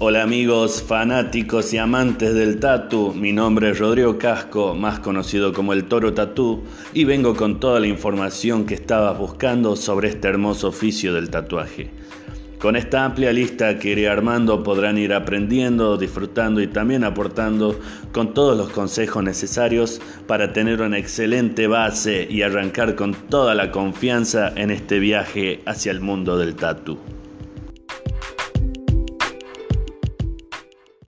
Hola amigos fanáticos y amantes del tatu, mi nombre es Rodrigo Casco, más conocido como el Toro Tatú, y vengo con toda la información que estabas buscando sobre este hermoso oficio del tatuaje. Con esta amplia lista que iré armando podrán ir aprendiendo, disfrutando y también aportando con todos los consejos necesarios para tener una excelente base y arrancar con toda la confianza en este viaje hacia el mundo del tatu.